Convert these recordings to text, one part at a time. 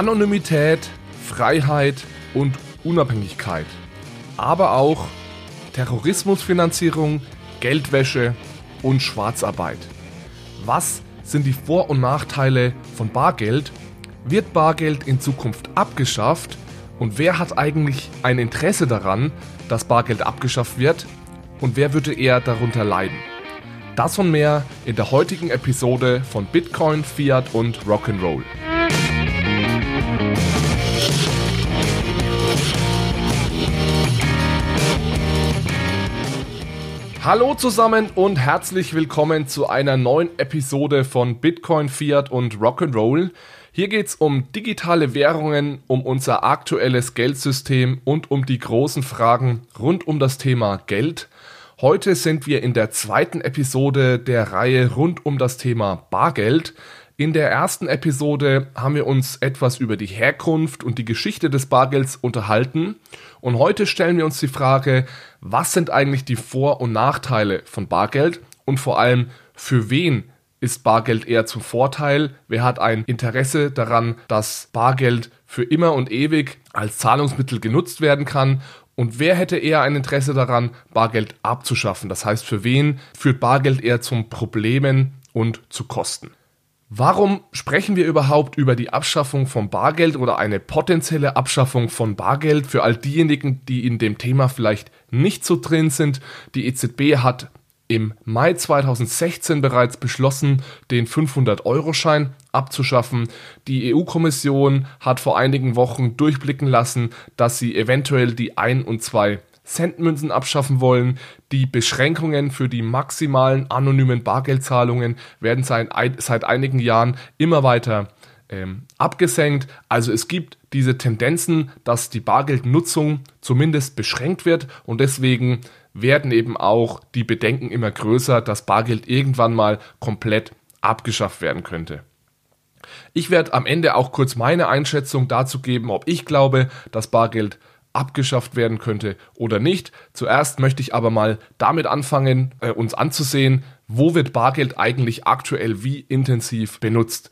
Anonymität, Freiheit und Unabhängigkeit. Aber auch Terrorismusfinanzierung, Geldwäsche und Schwarzarbeit. Was sind die Vor- und Nachteile von Bargeld? Wird Bargeld in Zukunft abgeschafft? Und wer hat eigentlich ein Interesse daran, dass Bargeld abgeschafft wird? Und wer würde eher darunter leiden? Das und mehr in der heutigen Episode von Bitcoin, Fiat und Rock'n'Roll. Hallo zusammen und herzlich willkommen zu einer neuen Episode von Bitcoin, Fiat und Rock'n'Roll. Hier geht es um digitale Währungen, um unser aktuelles Geldsystem und um die großen Fragen rund um das Thema Geld. Heute sind wir in der zweiten Episode der Reihe rund um das Thema Bargeld. In der ersten Episode haben wir uns etwas über die Herkunft und die Geschichte des Bargelds unterhalten und heute stellen wir uns die Frage, was sind eigentlich die Vor- und Nachteile von Bargeld und vor allem für wen ist Bargeld eher zum Vorteil? Wer hat ein Interesse daran, dass Bargeld für immer und ewig als Zahlungsmittel genutzt werden kann? Und wer hätte eher ein Interesse daran, Bargeld abzuschaffen? Das heißt, für wen führt Bargeld eher zum Problemen und zu Kosten? Warum sprechen wir überhaupt über die Abschaffung von Bargeld oder eine potenzielle Abschaffung von Bargeld für all diejenigen, die in dem Thema vielleicht nicht so drin sind? Die EZB hat im Mai 2016 bereits beschlossen, den 500-Euro-Schein abzuschaffen. Die EU-Kommission hat vor einigen Wochen durchblicken lassen, dass sie eventuell die 1 und 2 Centmünzen abschaffen wollen. Die Beschränkungen für die maximalen anonymen Bargeldzahlungen werden seit, seit einigen Jahren immer weiter ähm, abgesenkt. Also es gibt diese Tendenzen, dass die Bargeldnutzung zumindest beschränkt wird und deswegen werden eben auch die Bedenken immer größer, dass Bargeld irgendwann mal komplett abgeschafft werden könnte. Ich werde am Ende auch kurz meine Einschätzung dazu geben, ob ich glaube, dass Bargeld abgeschafft werden könnte oder nicht. Zuerst möchte ich aber mal damit anfangen, äh, uns anzusehen, wo wird Bargeld eigentlich aktuell wie intensiv benutzt.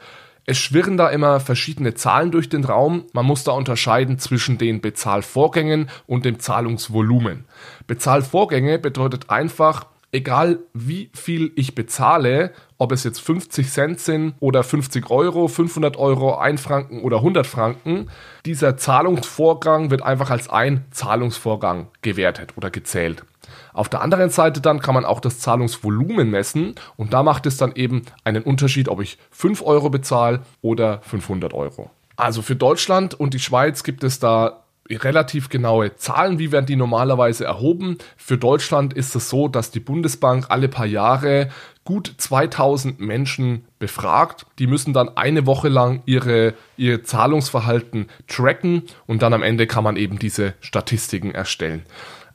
Es schwirren da immer verschiedene Zahlen durch den Raum. Man muss da unterscheiden zwischen den Bezahlvorgängen und dem Zahlungsvolumen. Bezahlvorgänge bedeutet einfach, egal wie viel ich bezahle, ob es jetzt 50 Cent sind oder 50 Euro, 500 Euro, 1 Franken oder 100 Franken, dieser Zahlungsvorgang wird einfach als ein Zahlungsvorgang gewertet oder gezählt. Auf der anderen Seite dann kann man auch das Zahlungsvolumen messen und da macht es dann eben einen Unterschied, ob ich 5 Euro bezahle oder 500 Euro. Also für Deutschland und die Schweiz gibt es da relativ genaue Zahlen, wie werden die normalerweise erhoben. Für Deutschland ist es so, dass die Bundesbank alle paar Jahre gut 2000 Menschen befragt. Die müssen dann eine Woche lang ihre, ihr Zahlungsverhalten tracken und dann am Ende kann man eben diese Statistiken erstellen.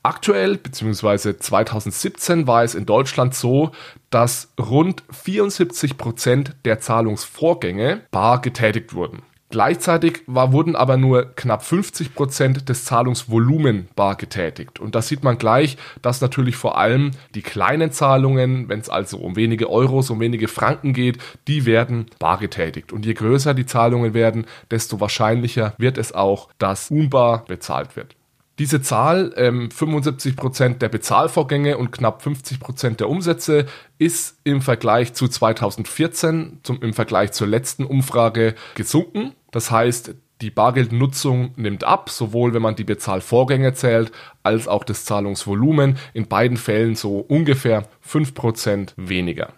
Aktuell bzw. 2017 war es in Deutschland so, dass rund 74 Prozent der Zahlungsvorgänge bar getätigt wurden. Gleichzeitig war, wurden aber nur knapp 50 Prozent des Zahlungsvolumen bar getätigt. Und da sieht man gleich, dass natürlich vor allem die kleinen Zahlungen, wenn es also um wenige Euros, um wenige Franken geht, die werden bar getätigt. Und je größer die Zahlungen werden, desto wahrscheinlicher wird es auch, dass unbar bezahlt wird. Diese Zahl, ähm, 75% der Bezahlvorgänge und knapp 50% der Umsätze, ist im Vergleich zu 2014, zum, im Vergleich zur letzten Umfrage gesunken. Das heißt, die Bargeldnutzung nimmt ab, sowohl wenn man die Bezahlvorgänge zählt, als auch das Zahlungsvolumen. In beiden Fällen so ungefähr 5% weniger.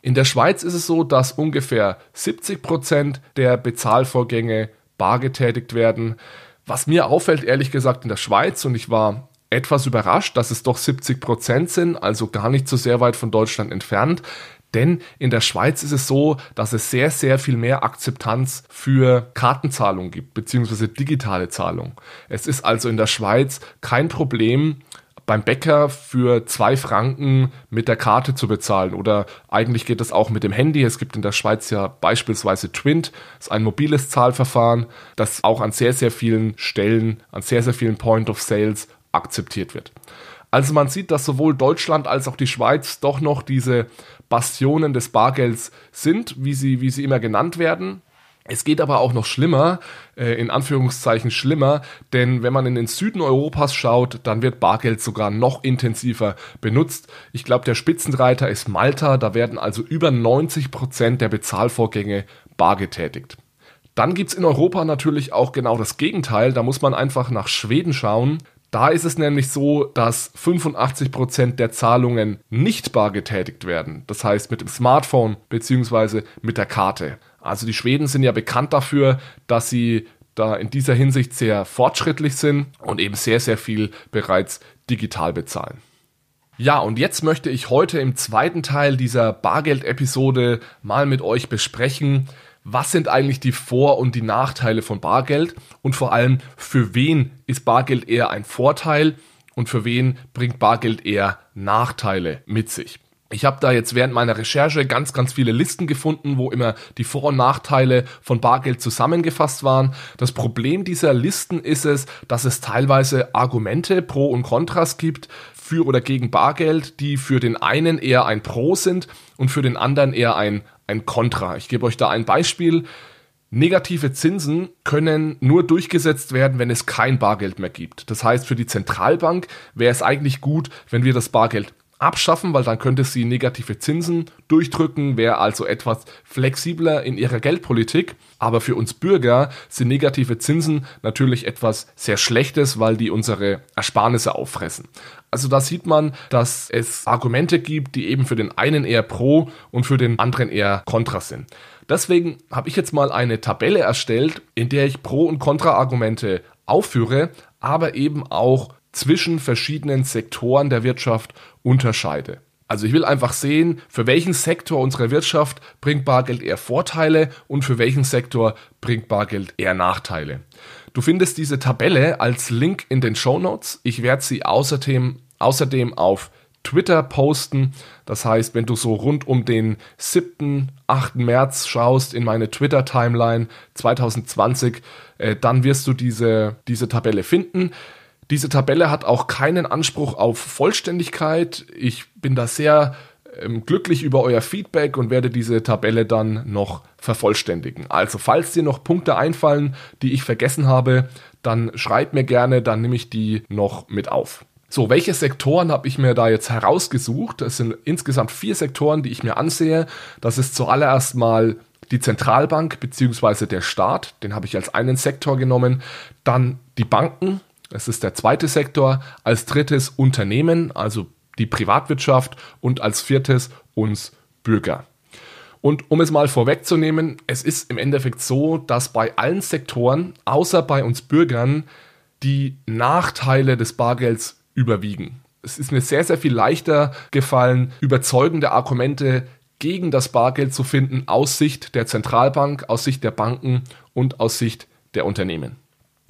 In der Schweiz ist es so, dass ungefähr 70% der Bezahlvorgänge bar getätigt werden. Was mir auffällt, ehrlich gesagt, in der Schweiz, und ich war etwas überrascht, dass es doch 70 Prozent sind, also gar nicht so sehr weit von Deutschland entfernt. Denn in der Schweiz ist es so, dass es sehr, sehr viel mehr Akzeptanz für Kartenzahlung gibt, beziehungsweise digitale Zahlung. Es ist also in der Schweiz kein Problem, beim Bäcker für zwei Franken mit der Karte zu bezahlen. Oder eigentlich geht das auch mit dem Handy. Es gibt in der Schweiz ja beispielsweise Twint, das ist ein mobiles Zahlverfahren, das auch an sehr, sehr vielen Stellen, an sehr, sehr vielen Point of Sales akzeptiert wird. Also man sieht, dass sowohl Deutschland als auch die Schweiz doch noch diese Bastionen des Bargelds sind, wie sie, wie sie immer genannt werden. Es geht aber auch noch schlimmer, äh, in Anführungszeichen schlimmer, denn wenn man in den Süden Europas schaut, dann wird Bargeld sogar noch intensiver benutzt. Ich glaube, der Spitzenreiter ist Malta, da werden also über 90 Prozent der Bezahlvorgänge bar getätigt. Dann gibt es in Europa natürlich auch genau das Gegenteil, da muss man einfach nach Schweden schauen. Da ist es nämlich so, dass 85% der Zahlungen nicht bar getätigt werden. Das heißt mit dem Smartphone bzw. mit der Karte. Also die Schweden sind ja bekannt dafür, dass sie da in dieser Hinsicht sehr fortschrittlich sind und eben sehr, sehr viel bereits digital bezahlen. Ja, und jetzt möchte ich heute im zweiten Teil dieser Bargeld-Episode mal mit euch besprechen, was sind eigentlich die Vor- und die Nachteile von Bargeld und vor allem, für wen ist Bargeld eher ein Vorteil und für wen bringt Bargeld eher Nachteile mit sich. Ich habe da jetzt während meiner Recherche ganz, ganz viele Listen gefunden, wo immer die Vor- und Nachteile von Bargeld zusammengefasst waren. Das Problem dieser Listen ist es, dass es teilweise Argumente pro und kontras gibt für oder gegen Bargeld, die für den einen eher ein Pro sind und für den anderen eher ein, ein Kontra. Ich gebe euch da ein Beispiel. Negative Zinsen können nur durchgesetzt werden, wenn es kein Bargeld mehr gibt. Das heißt, für die Zentralbank wäre es eigentlich gut, wenn wir das Bargeld abschaffen, weil dann könnte sie negative Zinsen durchdrücken, wäre also etwas flexibler in ihrer Geldpolitik. Aber für uns Bürger sind negative Zinsen natürlich etwas sehr Schlechtes, weil die unsere Ersparnisse auffressen. Also da sieht man, dass es Argumente gibt, die eben für den einen eher pro und für den anderen eher kontra sind. Deswegen habe ich jetzt mal eine Tabelle erstellt, in der ich Pro- und Kontra-Argumente aufführe, aber eben auch zwischen verschiedenen Sektoren der Wirtschaft unterscheide. Also ich will einfach sehen, für welchen Sektor unserer Wirtschaft bringt Bargeld eher Vorteile und für welchen Sektor bringt Bargeld eher Nachteile. Du findest diese Tabelle als Link in den Show Notes. Ich werde sie außerdem, außerdem auf Twitter posten. Das heißt, wenn du so rund um den 7., 8. März schaust in meine Twitter-Timeline 2020, äh, dann wirst du diese, diese Tabelle finden. Diese Tabelle hat auch keinen Anspruch auf Vollständigkeit. Ich bin da sehr ähm, glücklich über euer Feedback und werde diese Tabelle dann noch vervollständigen. Also falls dir noch Punkte einfallen, die ich vergessen habe, dann schreibt mir gerne, dann nehme ich die noch mit auf. So, welche Sektoren habe ich mir da jetzt herausgesucht? Es sind insgesamt vier Sektoren, die ich mir ansehe. Das ist zuallererst mal die Zentralbank bzw. der Staat, den habe ich als einen Sektor genommen. Dann die Banken, das ist der zweite Sektor. Als drittes Unternehmen, also die Privatwirtschaft. Und als viertes uns Bürger. Und um es mal vorwegzunehmen, es ist im Endeffekt so, dass bei allen Sektoren, außer bei uns Bürgern, die Nachteile des Bargelds überwiegen. Es ist mir sehr, sehr viel leichter gefallen, überzeugende Argumente gegen das Bargeld zu finden aus Sicht der Zentralbank, aus Sicht der Banken und aus Sicht der Unternehmen.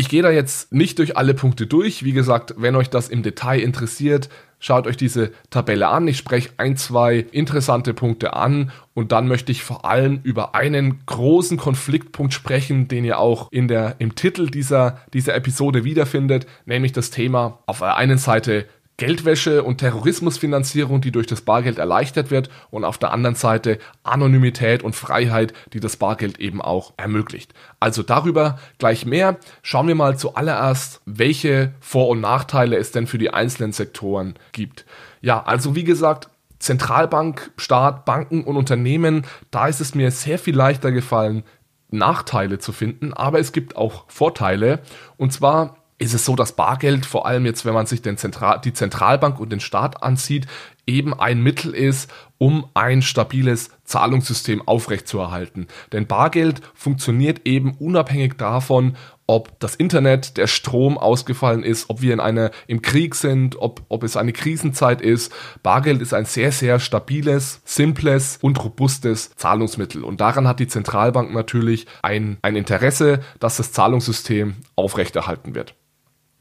Ich gehe da jetzt nicht durch alle Punkte durch. Wie gesagt, wenn euch das im Detail interessiert, schaut euch diese Tabelle an. Ich spreche ein, zwei interessante Punkte an und dann möchte ich vor allem über einen großen Konfliktpunkt sprechen, den ihr auch in der, im Titel dieser, dieser Episode wiederfindet, nämlich das Thema auf der einen Seite Geldwäsche und Terrorismusfinanzierung, die durch das Bargeld erleichtert wird und auf der anderen Seite Anonymität und Freiheit, die das Bargeld eben auch ermöglicht. Also darüber gleich mehr. Schauen wir mal zuallererst, welche Vor- und Nachteile es denn für die einzelnen Sektoren gibt. Ja, also wie gesagt, Zentralbank, Staat, Banken und Unternehmen, da ist es mir sehr viel leichter gefallen, Nachteile zu finden, aber es gibt auch Vorteile. Und zwar ist es so, dass Bargeld, vor allem jetzt, wenn man sich den Zentral die Zentralbank und den Staat ansieht, eben ein Mittel ist, um ein stabiles Zahlungssystem aufrechtzuerhalten. Denn Bargeld funktioniert eben unabhängig davon, ob das Internet, der Strom ausgefallen ist, ob wir in einer, im Krieg sind, ob, ob es eine Krisenzeit ist. Bargeld ist ein sehr, sehr stabiles, simples und robustes Zahlungsmittel. Und daran hat die Zentralbank natürlich ein, ein Interesse, dass das Zahlungssystem aufrechterhalten wird.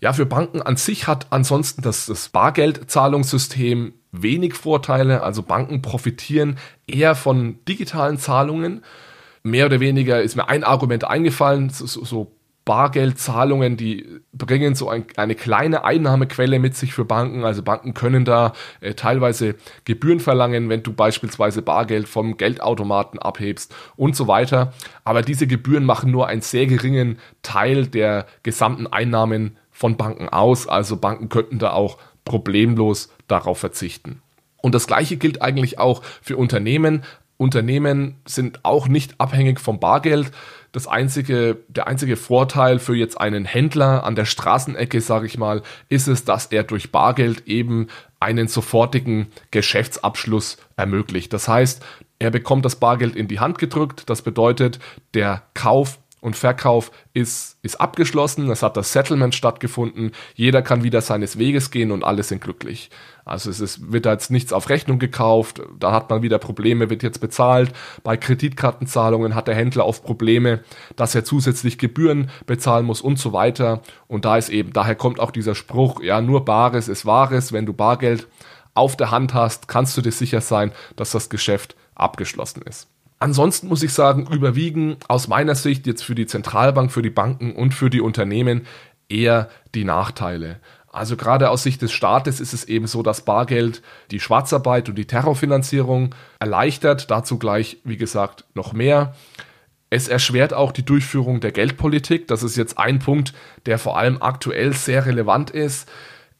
Ja, für Banken an sich hat ansonsten das, das Bargeldzahlungssystem wenig Vorteile. Also Banken profitieren eher von digitalen Zahlungen. Mehr oder weniger ist mir ein Argument eingefallen, so, so Bargeldzahlungen, die bringen so ein, eine kleine Einnahmequelle mit sich für Banken. Also Banken können da äh, teilweise Gebühren verlangen, wenn du beispielsweise Bargeld vom Geldautomaten abhebst und so weiter. Aber diese Gebühren machen nur einen sehr geringen Teil der gesamten Einnahmen von Banken aus. Also Banken könnten da auch problemlos darauf verzichten. Und das gleiche gilt eigentlich auch für Unternehmen. Unternehmen sind auch nicht abhängig vom Bargeld. Das einzige, der einzige Vorteil für jetzt einen Händler an der Straßenecke, sage ich mal, ist es, dass er durch Bargeld eben einen sofortigen Geschäftsabschluss ermöglicht. Das heißt, er bekommt das Bargeld in die Hand gedrückt. Das bedeutet, der Kauf und Verkauf ist, ist abgeschlossen, es hat das Settlement stattgefunden, jeder kann wieder seines Weges gehen und alle sind glücklich. Also es ist, wird jetzt nichts auf Rechnung gekauft, da hat man wieder Probleme, wird jetzt bezahlt. Bei Kreditkartenzahlungen hat der Händler oft Probleme, dass er zusätzlich Gebühren bezahlen muss und so weiter. Und da ist eben, daher kommt auch dieser Spruch, ja, nur Bares ist Wahres, wenn du Bargeld auf der Hand hast, kannst du dir sicher sein, dass das Geschäft abgeschlossen ist. Ansonsten muss ich sagen, überwiegen aus meiner Sicht jetzt für die Zentralbank, für die Banken und für die Unternehmen eher die Nachteile. Also gerade aus Sicht des Staates ist es eben so, dass Bargeld die Schwarzarbeit und die Terrorfinanzierung erleichtert. Dazu gleich, wie gesagt, noch mehr. Es erschwert auch die Durchführung der Geldpolitik. Das ist jetzt ein Punkt, der vor allem aktuell sehr relevant ist.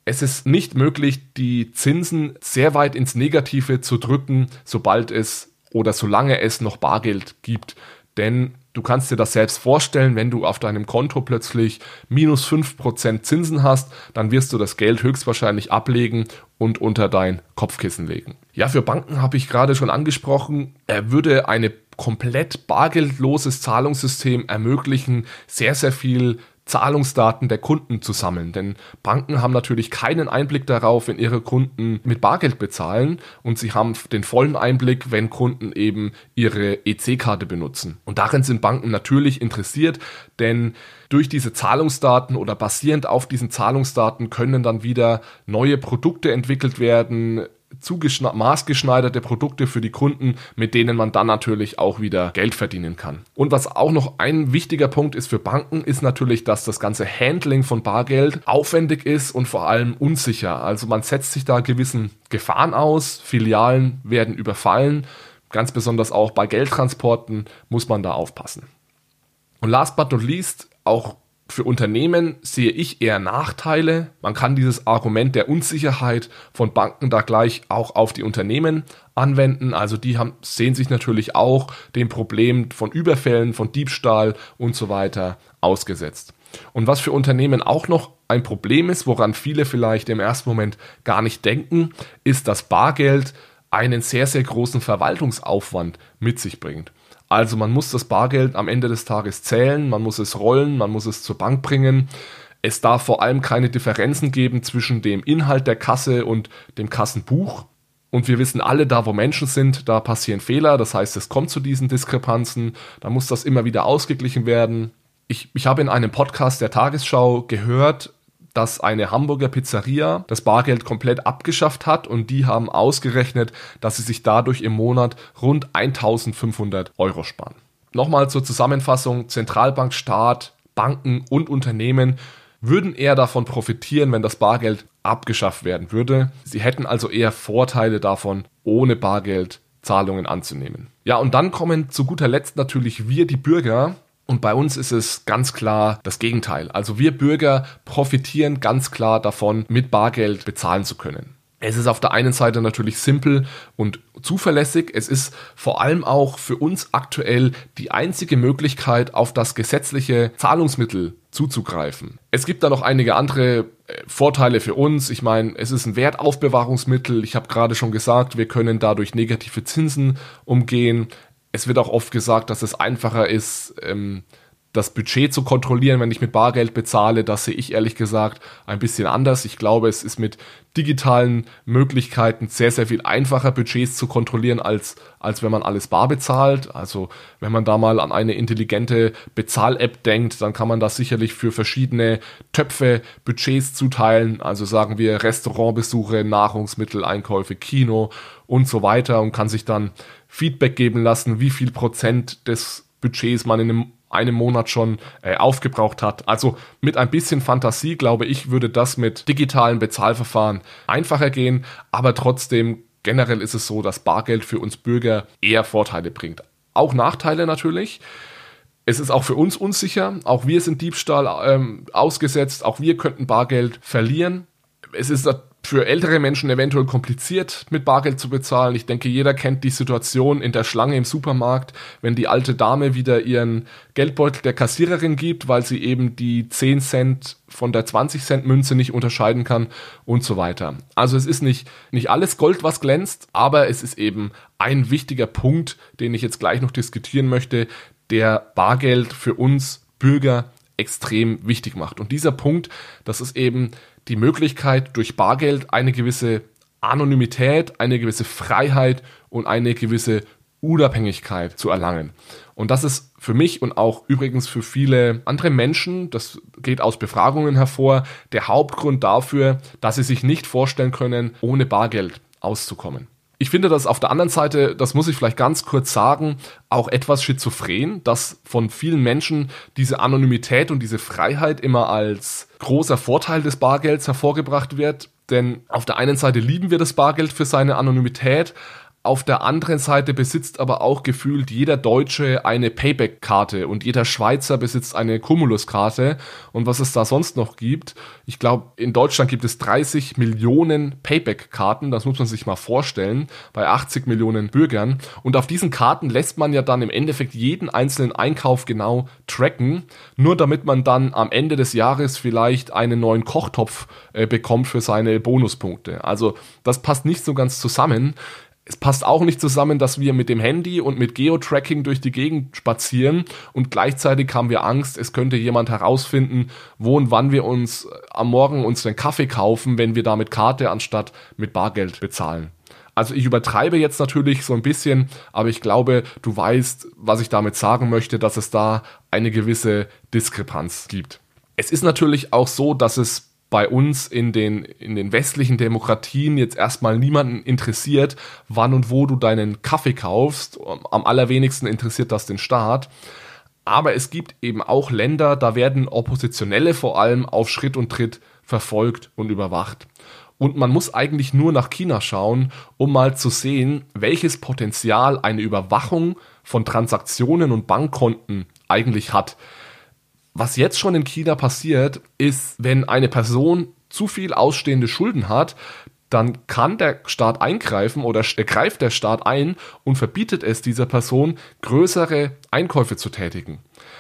Es ist nicht möglich, die Zinsen sehr weit ins Negative zu drücken, sobald es oder solange es noch Bargeld gibt. Denn du kannst dir das selbst vorstellen, wenn du auf deinem Konto plötzlich minus 5% Zinsen hast, dann wirst du das Geld höchstwahrscheinlich ablegen und unter dein Kopfkissen legen. Ja, für Banken habe ich gerade schon angesprochen, er würde eine komplett bargeldloses Zahlungssystem ermöglichen, sehr, sehr viel Zahlungsdaten der Kunden zu sammeln. Denn Banken haben natürlich keinen Einblick darauf, wenn ihre Kunden mit Bargeld bezahlen und sie haben den vollen Einblick, wenn Kunden eben ihre EC-Karte benutzen. Und darin sind Banken natürlich interessiert, denn durch diese Zahlungsdaten oder basierend auf diesen Zahlungsdaten können dann wieder neue Produkte entwickelt werden, maßgeschneiderte Produkte für die Kunden, mit denen man dann natürlich auch wieder Geld verdienen kann. Und was auch noch ein wichtiger Punkt ist für Banken, ist natürlich, dass das ganze Handling von Bargeld aufwendig ist und vor allem unsicher. Also man setzt sich da gewissen Gefahren aus, Filialen werden überfallen, ganz besonders auch bei Geldtransporten muss man da aufpassen. Und last but not least, auch für Unternehmen sehe ich eher Nachteile. Man kann dieses Argument der Unsicherheit von Banken da gleich auch auf die Unternehmen anwenden. Also die haben, sehen sich natürlich auch dem Problem von Überfällen, von Diebstahl und so weiter ausgesetzt. Und was für Unternehmen auch noch ein Problem ist, woran viele vielleicht im ersten Moment gar nicht denken, ist, dass Bargeld einen sehr, sehr großen Verwaltungsaufwand mit sich bringt. Also man muss das Bargeld am Ende des Tages zählen, man muss es rollen, man muss es zur Bank bringen. Es darf vor allem keine Differenzen geben zwischen dem Inhalt der Kasse und dem Kassenbuch. Und wir wissen alle, da wo Menschen sind, da passieren Fehler. Das heißt, es kommt zu diesen Diskrepanzen. Da muss das immer wieder ausgeglichen werden. Ich, ich habe in einem Podcast der Tagesschau gehört, dass eine Hamburger Pizzeria das Bargeld komplett abgeschafft hat und die haben ausgerechnet, dass sie sich dadurch im Monat rund 1500 Euro sparen. Nochmal zur Zusammenfassung, Zentralbank, Staat, Banken und Unternehmen würden eher davon profitieren, wenn das Bargeld abgeschafft werden würde. Sie hätten also eher Vorteile davon, ohne Bargeld Zahlungen anzunehmen. Ja, und dann kommen zu guter Letzt natürlich wir, die Bürger, und bei uns ist es ganz klar das Gegenteil. Also wir Bürger profitieren ganz klar davon, mit Bargeld bezahlen zu können. Es ist auf der einen Seite natürlich simpel und zuverlässig. Es ist vor allem auch für uns aktuell die einzige Möglichkeit, auf das gesetzliche Zahlungsmittel zuzugreifen. Es gibt da noch einige andere äh, Vorteile für uns. Ich meine, es ist ein Wertaufbewahrungsmittel. Ich habe gerade schon gesagt, wir können dadurch negative Zinsen umgehen es wird auch oft gesagt, dass es einfacher ist, ähm, das Budget zu kontrollieren, wenn ich mit Bargeld bezahle. Das sehe ich ehrlich gesagt ein bisschen anders. Ich glaube, es ist mit digitalen Möglichkeiten sehr, sehr viel einfacher, Budgets zu kontrollieren, als, als wenn man alles bar bezahlt. Also wenn man da mal an eine intelligente Bezahl-App denkt, dann kann man da sicherlich für verschiedene Töpfe Budgets zuteilen. Also sagen wir Restaurantbesuche, Nahrungsmittel, Einkäufe, Kino und so weiter und kann sich dann Feedback geben lassen, wie viel Prozent des Budgets man in einem einem Monat schon äh, aufgebraucht hat. Also mit ein bisschen Fantasie, glaube ich, würde das mit digitalen Bezahlverfahren einfacher gehen, aber trotzdem generell ist es so, dass Bargeld für uns Bürger eher Vorteile bringt. Auch Nachteile natürlich. Es ist auch für uns unsicher. Auch wir sind Diebstahl ähm, ausgesetzt. Auch wir könnten Bargeld verlieren. Es ist für ältere Menschen eventuell kompliziert, mit Bargeld zu bezahlen. Ich denke, jeder kennt die Situation in der Schlange im Supermarkt, wenn die alte Dame wieder ihren Geldbeutel der Kassiererin gibt, weil sie eben die 10 Cent von der 20 Cent Münze nicht unterscheiden kann und so weiter. Also es ist nicht, nicht alles Gold, was glänzt, aber es ist eben ein wichtiger Punkt, den ich jetzt gleich noch diskutieren möchte, der Bargeld für uns Bürger extrem wichtig macht. Und dieser Punkt, das ist eben die Möglichkeit, durch Bargeld eine gewisse Anonymität, eine gewisse Freiheit und eine gewisse Unabhängigkeit zu erlangen. Und das ist für mich und auch übrigens für viele andere Menschen, das geht aus Befragungen hervor, der Hauptgrund dafür, dass sie sich nicht vorstellen können, ohne Bargeld auszukommen. Ich finde das auf der anderen Seite, das muss ich vielleicht ganz kurz sagen, auch etwas schizophren, dass von vielen Menschen diese Anonymität und diese Freiheit immer als großer Vorteil des Bargelds hervorgebracht wird. Denn auf der einen Seite lieben wir das Bargeld für seine Anonymität, auf der anderen Seite besitzt aber auch gefühlt jeder Deutsche eine Payback-Karte und jeder Schweizer besitzt eine Cumulus-Karte. Und was es da sonst noch gibt, ich glaube, in Deutschland gibt es 30 Millionen Payback-Karten, das muss man sich mal vorstellen, bei 80 Millionen Bürgern. Und auf diesen Karten lässt man ja dann im Endeffekt jeden einzelnen Einkauf genau tracken, nur damit man dann am Ende des Jahres vielleicht einen neuen Kochtopf äh, bekommt für seine Bonuspunkte. Also das passt nicht so ganz zusammen es passt auch nicht zusammen, dass wir mit dem Handy und mit Geo-Tracking durch die Gegend spazieren und gleichzeitig haben wir Angst, es könnte jemand herausfinden, wo und wann wir uns am Morgen unseren Kaffee kaufen, wenn wir da mit Karte anstatt mit Bargeld bezahlen. Also ich übertreibe jetzt natürlich so ein bisschen, aber ich glaube, du weißt, was ich damit sagen möchte, dass es da eine gewisse Diskrepanz gibt. Es ist natürlich auch so, dass es bei uns in den, in den westlichen Demokratien jetzt erstmal niemanden interessiert, wann und wo du deinen Kaffee kaufst. Am allerwenigsten interessiert das den Staat. Aber es gibt eben auch Länder, da werden Oppositionelle vor allem auf Schritt und Tritt verfolgt und überwacht. Und man muss eigentlich nur nach China schauen, um mal zu sehen, welches Potenzial eine Überwachung von Transaktionen und Bankkonten eigentlich hat. Was jetzt schon in China passiert, ist, wenn eine Person zu viel ausstehende Schulden hat, dann kann der Staat eingreifen oder greift der Staat ein und verbietet es dieser Person, größere Einkäufe zu tätigen.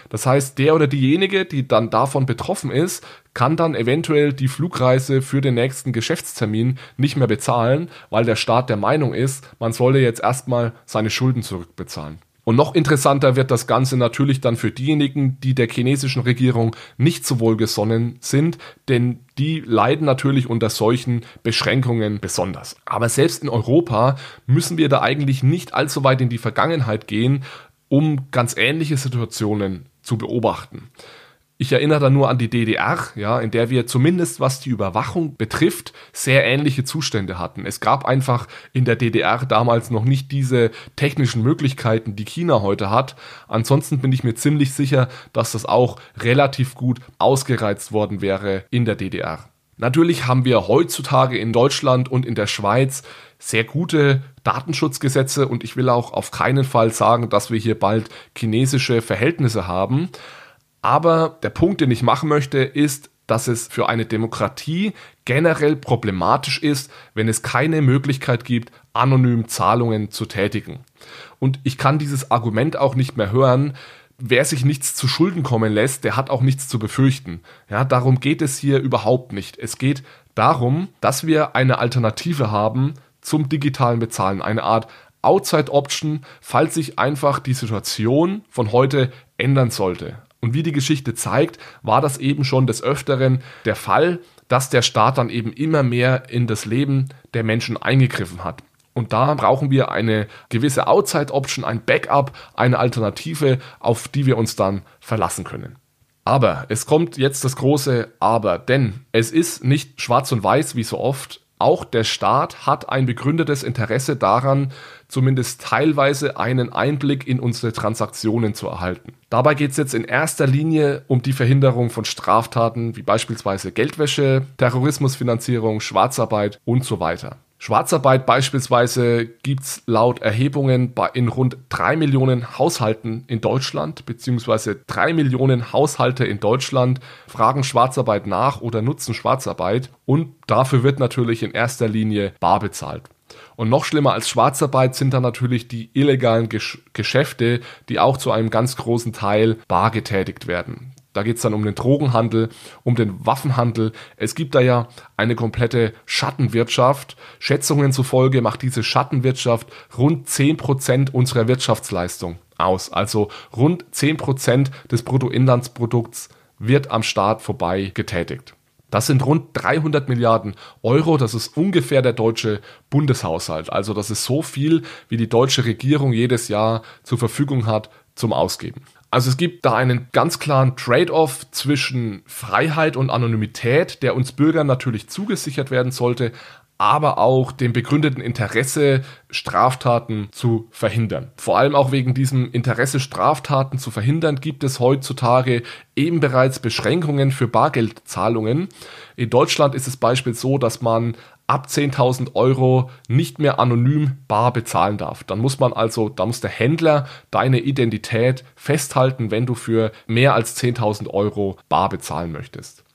Das heißt, der oder diejenige, die dann davon betroffen ist, kann dann eventuell die Flugreise für den nächsten Geschäftstermin nicht mehr bezahlen, weil der Staat der Meinung ist, man solle jetzt erstmal seine Schulden zurückbezahlen. Und noch interessanter wird das Ganze natürlich dann für diejenigen, die der chinesischen Regierung nicht so wohlgesonnen sind, denn die leiden natürlich unter solchen Beschränkungen besonders. Aber selbst in Europa müssen wir da eigentlich nicht allzu weit in die Vergangenheit gehen, um ganz ähnliche Situationen zu beobachten. Ich erinnere da nur an die DDR, ja, in der wir zumindest was die Überwachung betrifft, sehr ähnliche Zustände hatten. Es gab einfach in der DDR damals noch nicht diese technischen Möglichkeiten, die China heute hat. Ansonsten bin ich mir ziemlich sicher, dass das auch relativ gut ausgereizt worden wäre in der DDR. Natürlich haben wir heutzutage in Deutschland und in der Schweiz sehr gute Datenschutzgesetze und ich will auch auf keinen Fall sagen, dass wir hier bald chinesische Verhältnisse haben. Aber der Punkt, den ich machen möchte, ist, dass es für eine Demokratie generell problematisch ist, wenn es keine Möglichkeit gibt, anonym Zahlungen zu tätigen. Und ich kann dieses Argument auch nicht mehr hören, wer sich nichts zu Schulden kommen lässt, der hat auch nichts zu befürchten. Ja, darum geht es hier überhaupt nicht. Es geht darum, dass wir eine Alternative haben zum digitalen Bezahlen, eine Art Outside Option, falls sich einfach die Situation von heute ändern sollte. Und wie die Geschichte zeigt, war das eben schon des Öfteren der Fall, dass der Staat dann eben immer mehr in das Leben der Menschen eingegriffen hat. Und da brauchen wir eine gewisse Outside-Option, ein Backup, eine Alternative, auf die wir uns dann verlassen können. Aber es kommt jetzt das große Aber, denn es ist nicht schwarz und weiß wie so oft, auch der Staat hat ein begründetes Interesse daran, zumindest teilweise einen Einblick in unsere Transaktionen zu erhalten. Dabei geht es jetzt in erster Linie um die Verhinderung von Straftaten wie beispielsweise Geldwäsche, Terrorismusfinanzierung, Schwarzarbeit und so weiter. Schwarzarbeit beispielsweise gibt es laut Erhebungen in rund drei Millionen Haushalten in Deutschland, beziehungsweise drei Millionen Haushalte in Deutschland fragen Schwarzarbeit nach oder nutzen Schwarzarbeit und dafür wird natürlich in erster Linie bar bezahlt. Und noch schlimmer als Schwarzarbeit sind dann natürlich die illegalen Gesch Geschäfte, die auch zu einem ganz großen Teil bar getätigt werden. Da geht es dann um den Drogenhandel, um den Waffenhandel. Es gibt da ja eine komplette Schattenwirtschaft. Schätzungen zufolge macht diese Schattenwirtschaft rund 10% unserer Wirtschaftsleistung aus. Also rund 10% des Bruttoinlandsprodukts wird am Staat vorbei getätigt. Das sind rund 300 Milliarden Euro. Das ist ungefähr der deutsche Bundeshaushalt. Also das ist so viel, wie die deutsche Regierung jedes Jahr zur Verfügung hat zum Ausgeben. Also es gibt da einen ganz klaren Trade-off zwischen Freiheit und Anonymität, der uns Bürgern natürlich zugesichert werden sollte, aber auch dem begründeten Interesse, Straftaten zu verhindern. Vor allem auch wegen diesem Interesse, Straftaten zu verhindern, gibt es heutzutage eben bereits Beschränkungen für Bargeldzahlungen. In Deutschland ist es beispielsweise so, dass man ab 10.000 Euro nicht mehr anonym bar bezahlen darf. Dann muss man also, da muss der Händler deine Identität festhalten, wenn du für mehr als 10.000 Euro bar bezahlen möchtest.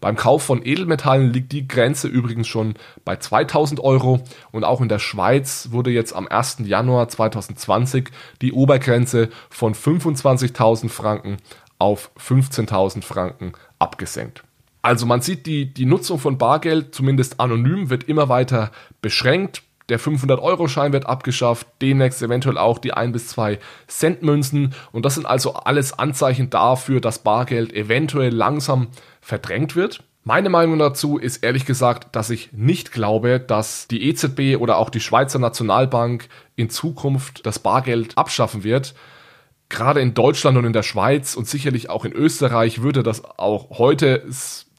Beim Kauf von Edelmetallen liegt die Grenze übrigens schon bei 2000 Euro und auch in der Schweiz wurde jetzt am 1. Januar 2020 die Obergrenze von 25.000 Franken auf 15.000 Franken abgesenkt. Also man sieht, die, die Nutzung von Bargeld, zumindest anonym, wird immer weiter beschränkt. Der 500-Euro-Schein wird abgeschafft, demnächst eventuell auch die 1 bis 2 Cent Münzen. Und das sind also alles Anzeichen dafür, dass Bargeld eventuell langsam verdrängt wird. Meine Meinung dazu ist ehrlich gesagt, dass ich nicht glaube, dass die EZB oder auch die Schweizer Nationalbank in Zukunft das Bargeld abschaffen wird gerade in Deutschland und in der Schweiz und sicherlich auch in Österreich würde das auch heute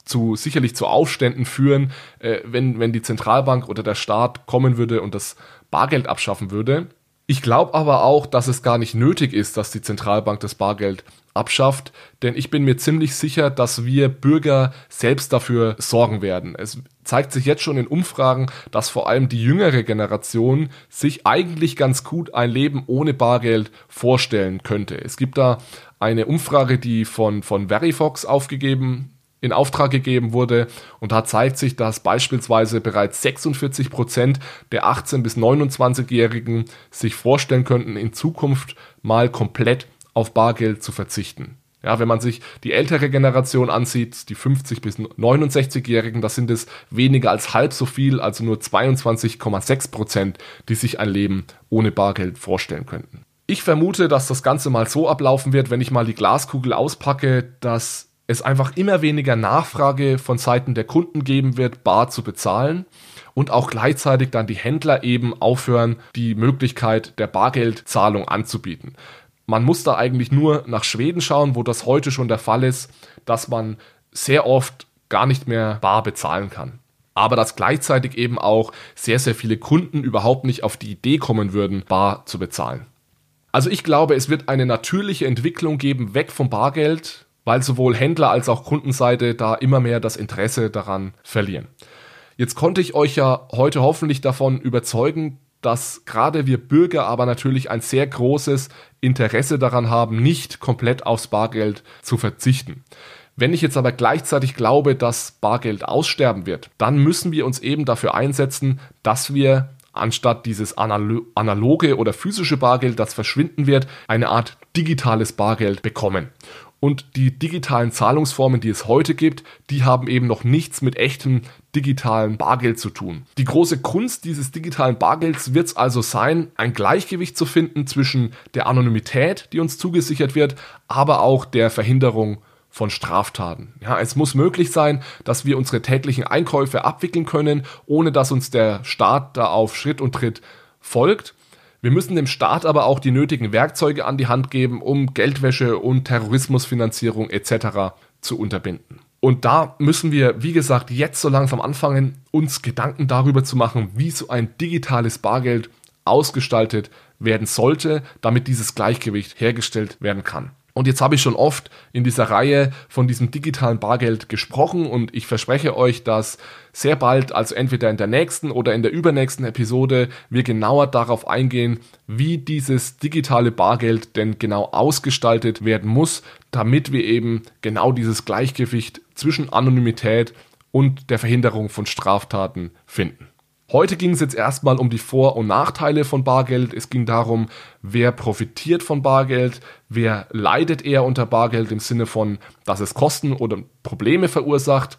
zu sicherlich zu Aufständen führen, äh, wenn, wenn die Zentralbank oder der Staat kommen würde und das Bargeld abschaffen würde. Ich glaube aber auch, dass es gar nicht nötig ist, dass die Zentralbank das Bargeld abschafft, denn ich bin mir ziemlich sicher, dass wir Bürger selbst dafür sorgen werden. Es zeigt sich jetzt schon in Umfragen, dass vor allem die jüngere Generation sich eigentlich ganz gut ein Leben ohne Bargeld vorstellen könnte. Es gibt da eine Umfrage, die von, von Verifox aufgegeben in Auftrag gegeben wurde. Und da zeigt sich, dass beispielsweise bereits 46 Prozent der 18- bis 29-Jährigen sich vorstellen könnten, in Zukunft mal komplett auf Bargeld zu verzichten. Ja, wenn man sich die ältere Generation ansieht, die 50 bis 69-Jährigen, das sind es weniger als halb so viel, also nur 22,6 Prozent, die sich ein Leben ohne Bargeld vorstellen könnten. Ich vermute, dass das Ganze mal so ablaufen wird, wenn ich mal die Glaskugel auspacke, dass es einfach immer weniger Nachfrage von Seiten der Kunden geben wird, bar zu bezahlen und auch gleichzeitig dann die Händler eben aufhören, die Möglichkeit der Bargeldzahlung anzubieten. Man muss da eigentlich nur nach Schweden schauen, wo das heute schon der Fall ist, dass man sehr oft gar nicht mehr bar bezahlen kann. Aber dass gleichzeitig eben auch sehr, sehr viele Kunden überhaupt nicht auf die Idee kommen würden, bar zu bezahlen. Also ich glaube, es wird eine natürliche Entwicklung geben, weg vom Bargeld, weil sowohl Händler als auch Kundenseite da immer mehr das Interesse daran verlieren. Jetzt konnte ich euch ja heute hoffentlich davon überzeugen, dass gerade wir Bürger aber natürlich ein sehr großes Interesse daran haben, nicht komplett aufs Bargeld zu verzichten. Wenn ich jetzt aber gleichzeitig glaube, dass Bargeld aussterben wird, dann müssen wir uns eben dafür einsetzen, dass wir anstatt dieses analoge oder physische Bargeld, das verschwinden wird, eine Art digitales Bargeld bekommen. Und die digitalen Zahlungsformen, die es heute gibt, die haben eben noch nichts mit echtem digitalen Bargeld zu tun. Die große Kunst dieses digitalen Bargelds wird es also sein, ein Gleichgewicht zu finden zwischen der Anonymität, die uns zugesichert wird, aber auch der Verhinderung von Straftaten. Ja, es muss möglich sein, dass wir unsere täglichen Einkäufe abwickeln können, ohne dass uns der Staat da auf Schritt und Tritt folgt. Wir müssen dem Staat aber auch die nötigen Werkzeuge an die Hand geben, um Geldwäsche und Terrorismusfinanzierung etc. zu unterbinden. Und da müssen wir, wie gesagt, jetzt so langsam anfangen, uns Gedanken darüber zu machen, wie so ein digitales Bargeld ausgestaltet werden sollte, damit dieses Gleichgewicht hergestellt werden kann. Und jetzt habe ich schon oft in dieser Reihe von diesem digitalen Bargeld gesprochen und ich verspreche euch, dass sehr bald, also entweder in der nächsten oder in der übernächsten Episode, wir genauer darauf eingehen, wie dieses digitale Bargeld denn genau ausgestaltet werden muss, damit wir eben genau dieses Gleichgewicht zwischen Anonymität und der Verhinderung von Straftaten finden. Heute ging es jetzt erstmal um die Vor- und Nachteile von Bargeld. Es ging darum, wer profitiert von Bargeld, wer leidet eher unter Bargeld im Sinne von, dass es Kosten oder Probleme verursacht.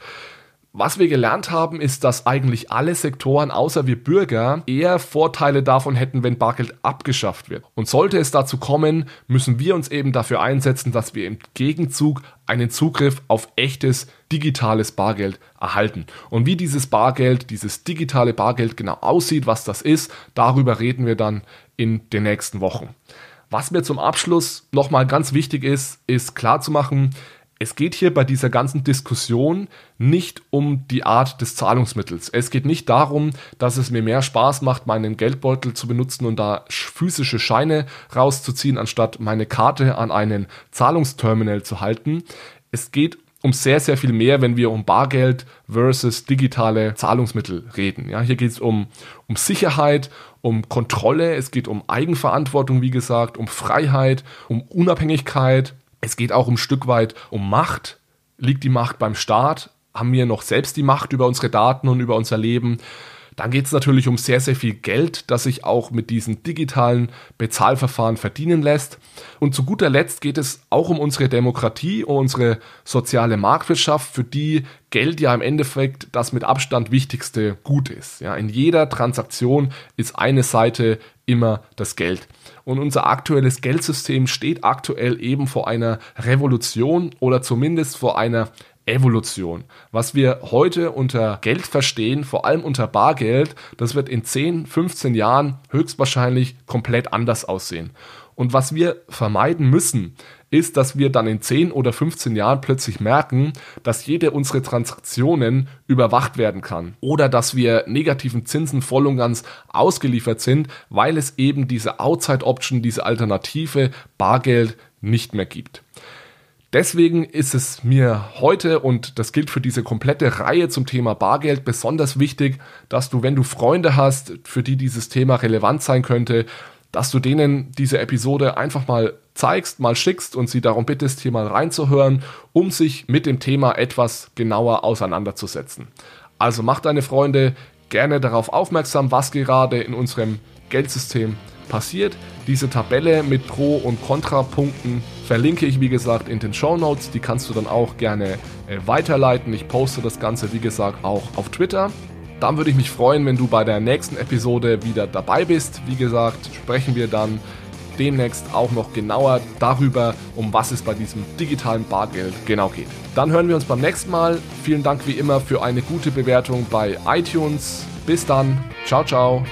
Was wir gelernt haben, ist, dass eigentlich alle Sektoren außer wir Bürger eher Vorteile davon hätten, wenn Bargeld abgeschafft wird. Und sollte es dazu kommen, müssen wir uns eben dafür einsetzen, dass wir im Gegenzug einen Zugriff auf echtes digitales Bargeld erhalten. Und wie dieses Bargeld, dieses digitale Bargeld genau aussieht, was das ist, darüber reden wir dann in den nächsten Wochen. Was mir zum Abschluss nochmal ganz wichtig ist, ist klarzumachen, es geht hier bei dieser ganzen Diskussion nicht um die Art des Zahlungsmittels. Es geht nicht darum, dass es mir mehr Spaß macht, meinen Geldbeutel zu benutzen und da physische Scheine rauszuziehen, anstatt meine Karte an einen Zahlungsterminal zu halten. Es geht um sehr, sehr viel mehr, wenn wir um Bargeld versus digitale Zahlungsmittel reden. Ja, hier geht es um, um Sicherheit, um Kontrolle, es geht um Eigenverantwortung, wie gesagt, um Freiheit, um Unabhängigkeit, es geht auch ein Stück weit um Macht. Liegt die Macht beim Staat? Haben wir noch selbst die Macht über unsere Daten und über unser Leben? Dann geht es natürlich um sehr, sehr viel Geld, das sich auch mit diesen digitalen Bezahlverfahren verdienen lässt. Und zu guter Letzt geht es auch um unsere Demokratie, um unsere soziale Marktwirtschaft, für die Geld ja im Endeffekt das mit Abstand wichtigste Gut ist. Ja, in jeder Transaktion ist eine Seite immer das Geld. Und unser aktuelles Geldsystem steht aktuell eben vor einer Revolution oder zumindest vor einer Evolution. Was wir heute unter Geld verstehen, vor allem unter Bargeld, das wird in 10, 15 Jahren höchstwahrscheinlich komplett anders aussehen. Und was wir vermeiden müssen, ist, dass wir dann in 10 oder 15 Jahren plötzlich merken, dass jede unserer Transaktionen überwacht werden kann. Oder dass wir negativen Zinsen voll und ganz ausgeliefert sind, weil es eben diese Outside-Option, diese Alternative Bargeld nicht mehr gibt. Deswegen ist es mir heute, und das gilt für diese komplette Reihe zum Thema Bargeld, besonders wichtig, dass du, wenn du Freunde hast, für die dieses Thema relevant sein könnte, dass du denen diese Episode einfach mal zeigst, mal schickst und sie darum bittest, hier mal reinzuhören, um sich mit dem Thema etwas genauer auseinanderzusetzen. Also mach deine Freunde gerne darauf aufmerksam, was gerade in unserem Geldsystem passiert. Diese Tabelle mit Pro- und Kontrapunkten verlinke ich, wie gesagt, in den Show Notes. Die kannst du dann auch gerne äh, weiterleiten. Ich poste das Ganze, wie gesagt, auch auf Twitter. Dann würde ich mich freuen, wenn du bei der nächsten Episode wieder dabei bist. Wie gesagt, sprechen wir dann demnächst auch noch genauer darüber, um was es bei diesem digitalen Bargeld genau geht. Dann hören wir uns beim nächsten Mal. Vielen Dank wie immer für eine gute Bewertung bei iTunes. Bis dann. Ciao, ciao.